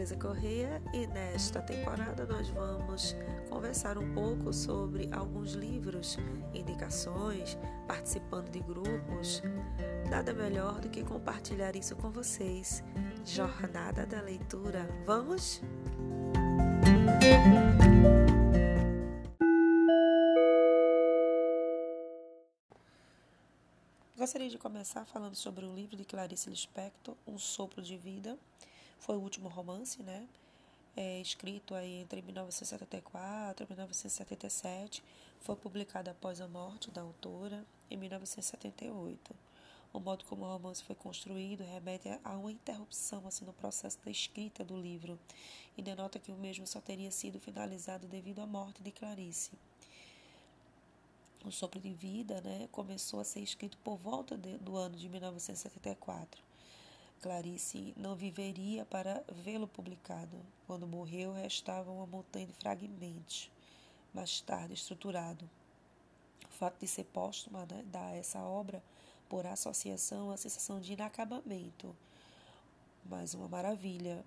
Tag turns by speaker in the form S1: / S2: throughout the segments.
S1: Andresa Correia e nesta temporada nós vamos conversar um pouco sobre alguns livros, indicações, participando de grupos. Nada melhor do que compartilhar isso com vocês. Jornada da leitura. Vamos? Gostaria de começar falando sobre o livro de Clarice Lispector, Um Sopro de Vida. Foi o último romance, né? É, escrito aí entre 1974 e 1977. Foi publicado após a morte da autora, em 1978. O modo como o romance foi construído remete a uma interrupção assim, no processo da escrita do livro e denota que o mesmo só teria sido finalizado devido à morte de Clarice. O Sopro de Vida né, começou a ser escrito por volta de, do ano de 1974. Clarice não viveria para vê-lo publicado. Quando morreu, restava uma montanha de fragmentos, mais tarde estruturado. O fato de ser póstuma né, dá a essa obra, por associação, a sensação de inacabamento. Mais uma maravilha.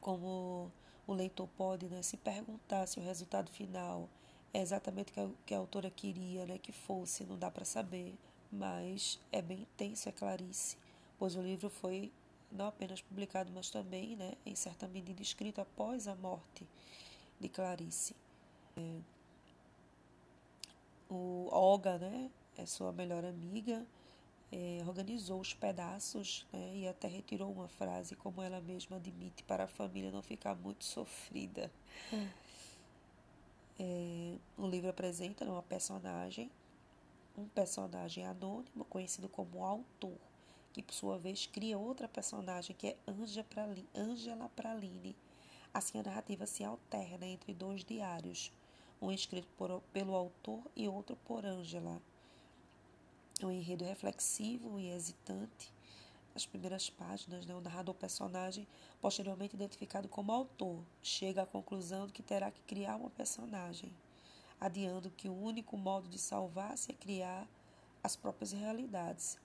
S1: Como o leitor pode né, se perguntar se o resultado final é exatamente o que, que a autora queria né, que fosse, não dá para saber, mas é bem intenso, é Clarice, pois o livro foi não apenas publicado, mas também, né, em certa medida, escrito após a morte de Clarice. É, o Olga, né, é sua melhor amiga, é, organizou os pedaços né, e até retirou uma frase, como ela mesma admite, para a família não ficar muito sofrida. Hum. É, o livro apresenta uma personagem, um personagem anônimo, conhecido como autor, que por sua vez cria outra personagem que é Angela Praline. Assim a narrativa se alterna entre dois diários, um escrito por, pelo autor e outro por Angela. Um enredo reflexivo e hesitante, as primeiras páginas, né, o narrador personagem, posteriormente identificado como autor, chega à conclusão de que terá que criar uma personagem, adiando que o único modo de salvar-se é criar as próprias realidades.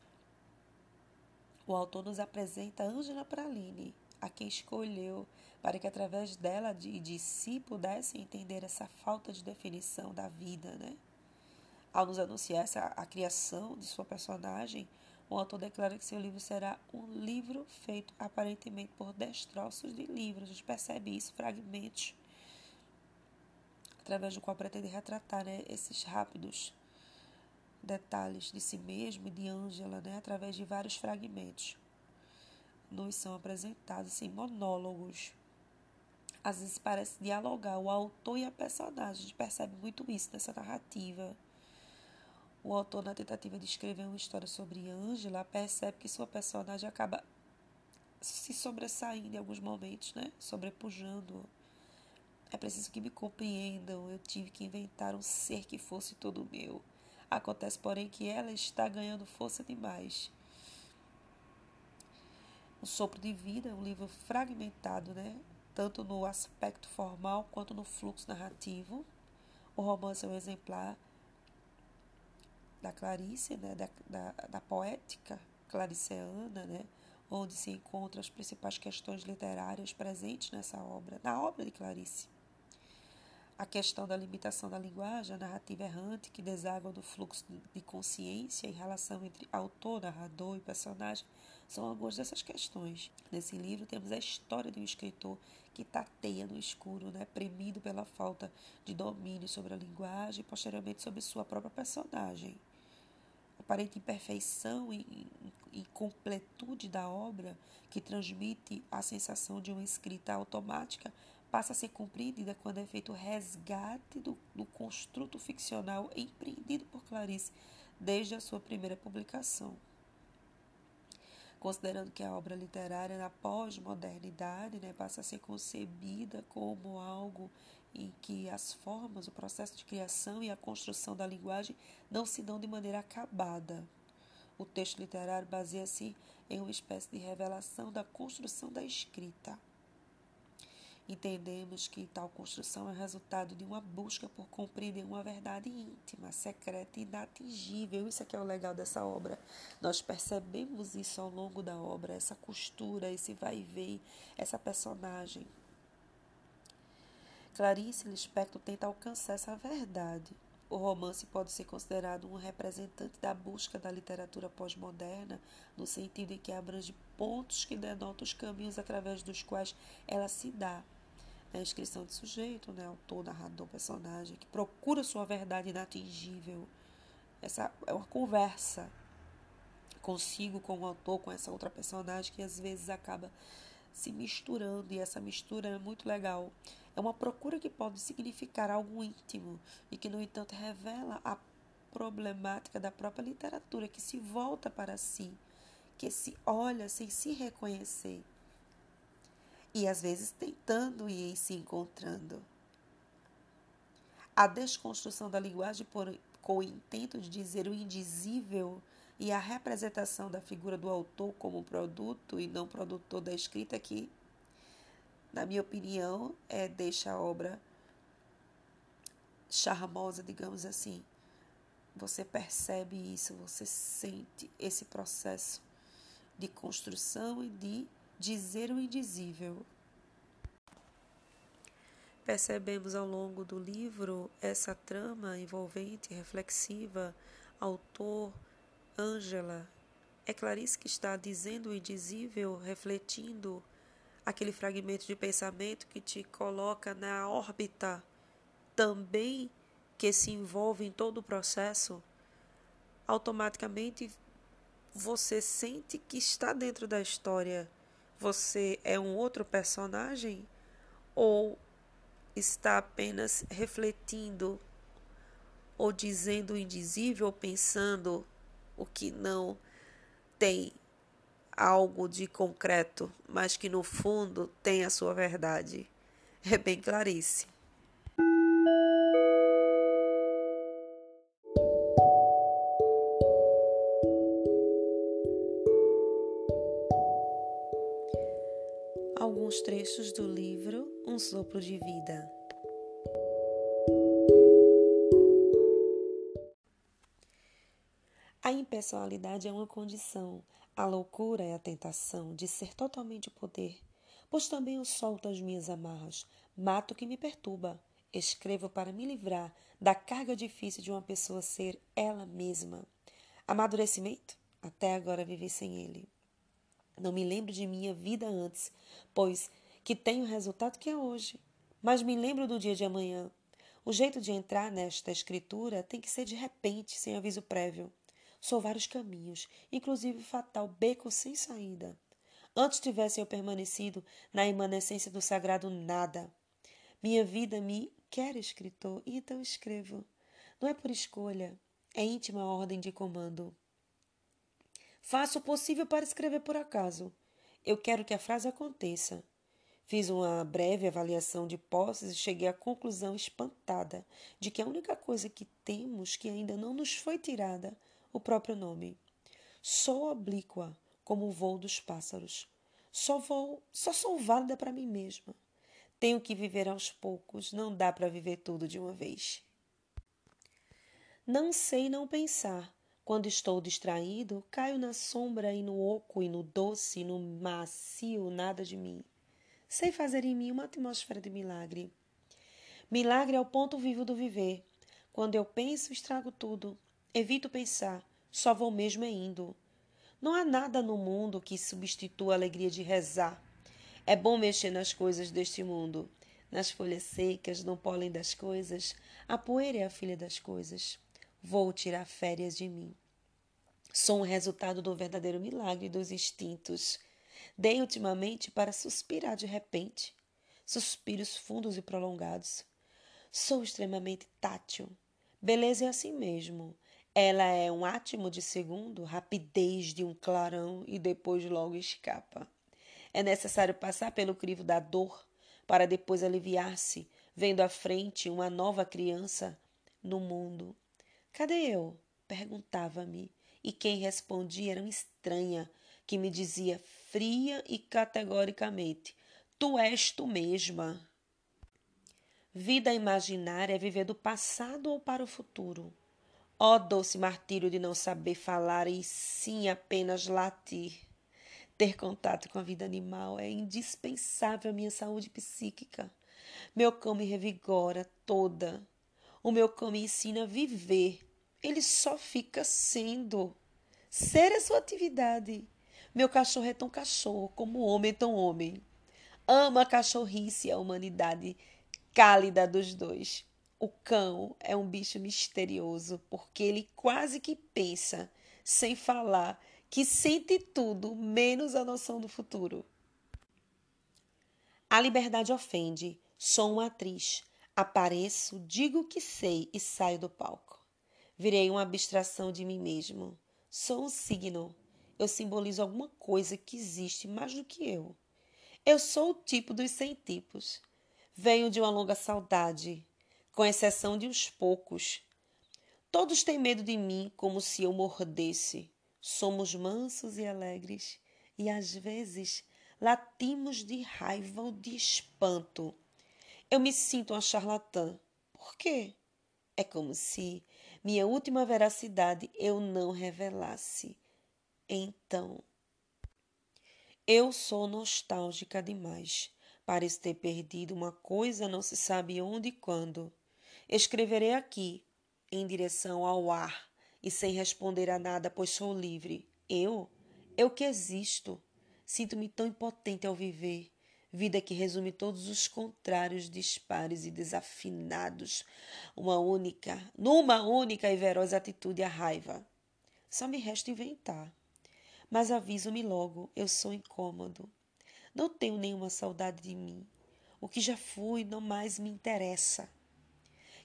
S1: O autor nos apresenta Angela Praline, a quem escolheu para que através dela e de si pudesse entender essa falta de definição da vida, né? Ao nos anunciar essa, a criação de sua personagem, o autor declara que seu livro será um livro feito aparentemente por destroços de livros. A gente percebe isso, fragmentos, através do qual pretende retratar né, esses rápidos detalhes de si mesmo e de Ângela, né, através de vários fragmentos. Nos são apresentados assim, monólogos. Às vezes parece dialogar o autor e a personagem. A gente percebe muito isso nessa narrativa. O autor, na tentativa de escrever uma história sobre Ângela, percebe que sua personagem acaba se sobressaindo em alguns momentos, né? Sobrepujando. É preciso que me compreendam. Eu tive que inventar um ser que fosse todo meu. Acontece, porém, que ela está ganhando força demais. O Sopro de Vida é um livro fragmentado, né? Tanto no aspecto formal quanto no fluxo narrativo. O romance é um exemplar da Clarice, né, da, da, da poética clariceana, né, onde se encontram as principais questões literárias presentes nessa obra, na obra de Clarice. A questão da limitação da linguagem, a narrativa errante que deságua no fluxo de consciência em relação entre autor, narrador e personagem são algumas dessas questões. Nesse livro temos a história de um escritor que tateia no escuro, né, premido pela falta de domínio sobre a linguagem e posteriormente sobre sua própria personagem aparente imperfeição e incompletude da obra, que transmite a sensação de uma escrita automática, passa a ser compreendida quando é feito o resgate do, do construto ficcional empreendido por Clarice desde a sua primeira publicação. Considerando que a obra literária na pós-modernidade né, passa a ser concebida como algo em que as formas, o processo de criação e a construção da linguagem não se dão de maneira acabada. O texto literário baseia-se em uma espécie de revelação da construção da escrita. Entendemos que tal construção é resultado de uma busca por compreender uma verdade íntima, secreta e inatingível. Isso é que é o legal dessa obra. Nós percebemos isso ao longo da obra, essa costura, esse vai e vem, essa personagem. Clarice Lispector tenta alcançar essa verdade. O romance pode ser considerado um representante da busca da literatura pós-moderna, no sentido em que abrange pontos que denotam os caminhos através dos quais ela se dá é a inscrição de sujeito, né, autor, narrador, personagem, que procura sua verdade inatingível. Essa é uma conversa consigo, com o autor, com essa outra personagem que às vezes acaba se misturando e essa mistura é muito legal. É uma procura que pode significar algo íntimo e que, no entanto, revela a problemática da própria literatura, que se volta para si, que se olha sem se reconhecer e às vezes tentando e se encontrando. A desconstrução da linguagem por, com o intento de dizer o indizível e a representação da figura do autor como produto e não produtor da escrita que, na minha opinião, é, deixa a obra charmosa, digamos assim. Você percebe isso, você sente esse processo de construção e de dizer o indizível. Percebemos ao longo do livro essa trama envolvente, reflexiva, autor, Ângela. É Clarice que está dizendo o indizível, refletindo aquele fragmento de pensamento que te coloca na órbita também que se envolve em todo o processo. Automaticamente você sente que está dentro da história você é um outro personagem ou está apenas refletindo ou dizendo o indizível, ou pensando o que não tem algo de concreto, mas que no fundo tem a sua verdade. É bem clarice. Alguns trechos do livro Um Sopro de Vida. A impessoalidade é uma condição, a loucura é a tentação de ser totalmente o poder, pois também eu solto as minhas amarras, mato o que me perturba, escrevo para me livrar da carga difícil de uma pessoa ser ela mesma. Amadurecimento? Até agora vivi sem ele. Não me lembro de minha vida antes, pois que tenho o resultado que é hoje. Mas me lembro do dia de amanhã. O jeito de entrar nesta escritura tem que ser de repente, sem aviso prévio. Sou vários caminhos, inclusive fatal beco sem saída. Antes tivesse eu permanecido na imanescência do sagrado nada. Minha vida me quer escritor, e então escrevo. Não é por escolha, é íntima ordem de comando. Faço o possível para escrever por acaso. Eu quero que a frase aconteça. Fiz uma breve avaliação de posses e cheguei à conclusão espantada de que a única coisa que temos que ainda não nos foi tirada, o próprio nome. Sou oblíqua, como o voo dos pássaros. Só vou, só sou válida para mim mesma. Tenho que viver aos poucos, não dá para viver tudo de uma vez. Não sei não pensar, quando estou distraído, caio na sombra e no oco e no doce e no macio nada de mim. Sei fazer em mim uma atmosfera de milagre. Milagre é o ponto vivo do viver. Quando eu penso, estrago tudo. Evito pensar, só vou mesmo é indo. Não há nada no mundo que substitua a alegria de rezar. É bom mexer nas coisas deste mundo, nas folhas secas, no pólen das coisas. A poeira é a filha das coisas. Vou tirar férias de mim. Sou um resultado do verdadeiro milagre dos instintos. Dei ultimamente para suspirar de repente, suspiros fundos e prolongados. Sou extremamente tátil. Beleza é assim mesmo. Ela é um átimo de segundo, rapidez de um clarão e depois logo escapa. É necessário passar pelo crivo da dor para depois aliviar-se, vendo à frente uma nova criança no mundo. Cadê eu? perguntava-me, e quem respondia era uma estranha, que me dizia fria e categoricamente: Tu és tu mesma. Vida imaginária é viver do passado ou para o futuro. Ó oh, doce martírio de não saber falar e sim apenas latir. Ter contato com a vida animal é indispensável à minha saúde psíquica. Meu cão me revigora toda. O meu cão me ensina a viver. Ele só fica sendo. Ser é sua atividade. Meu cachorro é tão cachorro, como homem é tão homem. Ama a cachorrice e a humanidade cálida dos dois. O cão é um bicho misterioso, porque ele quase que pensa, sem falar, que sente tudo, menos a noção do futuro. A liberdade ofende. Sou uma atriz. Apareço, digo que sei e saio do palco. Virei uma abstração de mim mesmo. Sou um signo. Eu simbolizo alguma coisa que existe mais do que eu. Eu sou o tipo dos cem tipos. Venho de uma longa saudade, com exceção de uns poucos. Todos têm medo de mim como se eu mordesse. Somos mansos e alegres, e às vezes latimos de raiva ou de espanto. Eu me sinto uma charlatã. Por quê? É como se minha última veracidade eu não revelasse. Então, eu sou nostálgica demais. Pareço ter perdido uma coisa, não se sabe onde e quando. Escreverei aqui, em direção ao ar, e sem responder a nada, pois sou livre. Eu? Eu que existo. Sinto-me tão impotente ao viver. Vida que resume todos os contrários dispares e desafinados, uma única, numa única e veroz atitude a raiva. Só me resta inventar. Mas aviso-me logo, eu sou incômodo. Não tenho nenhuma saudade de mim. O que já fui não mais me interessa.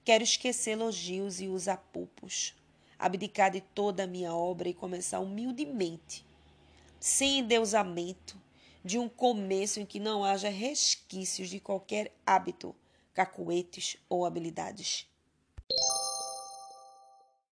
S1: Quero esquecer elogios e os apupos, abdicar de toda a minha obra e começar humildemente, sem endeusamento, de um começo em que não haja resquícios de qualquer hábito, cacuetes ou habilidades.